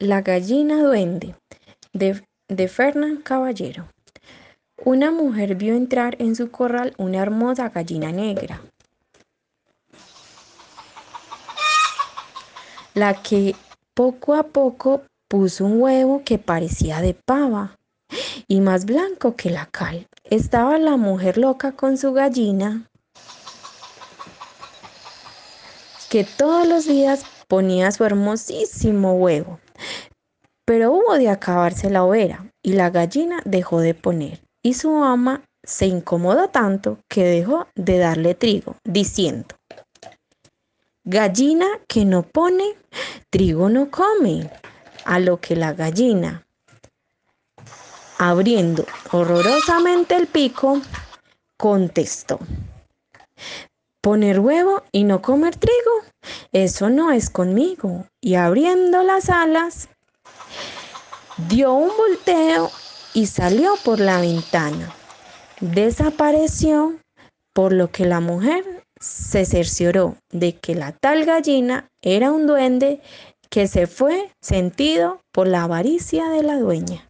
La gallina duende de, de Fernán Caballero. Una mujer vio entrar en su corral una hermosa gallina negra, la que poco a poco puso un huevo que parecía de pava y más blanco que la cal. Estaba la mujer loca con su gallina que todos los días ponía su hermosísimo huevo. Pero hubo de acabarse la overa y la gallina dejó de poner. Y su ama se incomodó tanto que dejó de darle trigo, diciendo, Gallina que no pone, trigo no come. A lo que la gallina, abriendo horrorosamente el pico, contestó, Poner huevo y no comer trigo, eso no es conmigo. Y abriendo las alas, dio un volteo y salió por la ventana. Desapareció, por lo que la mujer se cercioró de que la tal gallina era un duende que se fue sentido por la avaricia de la dueña.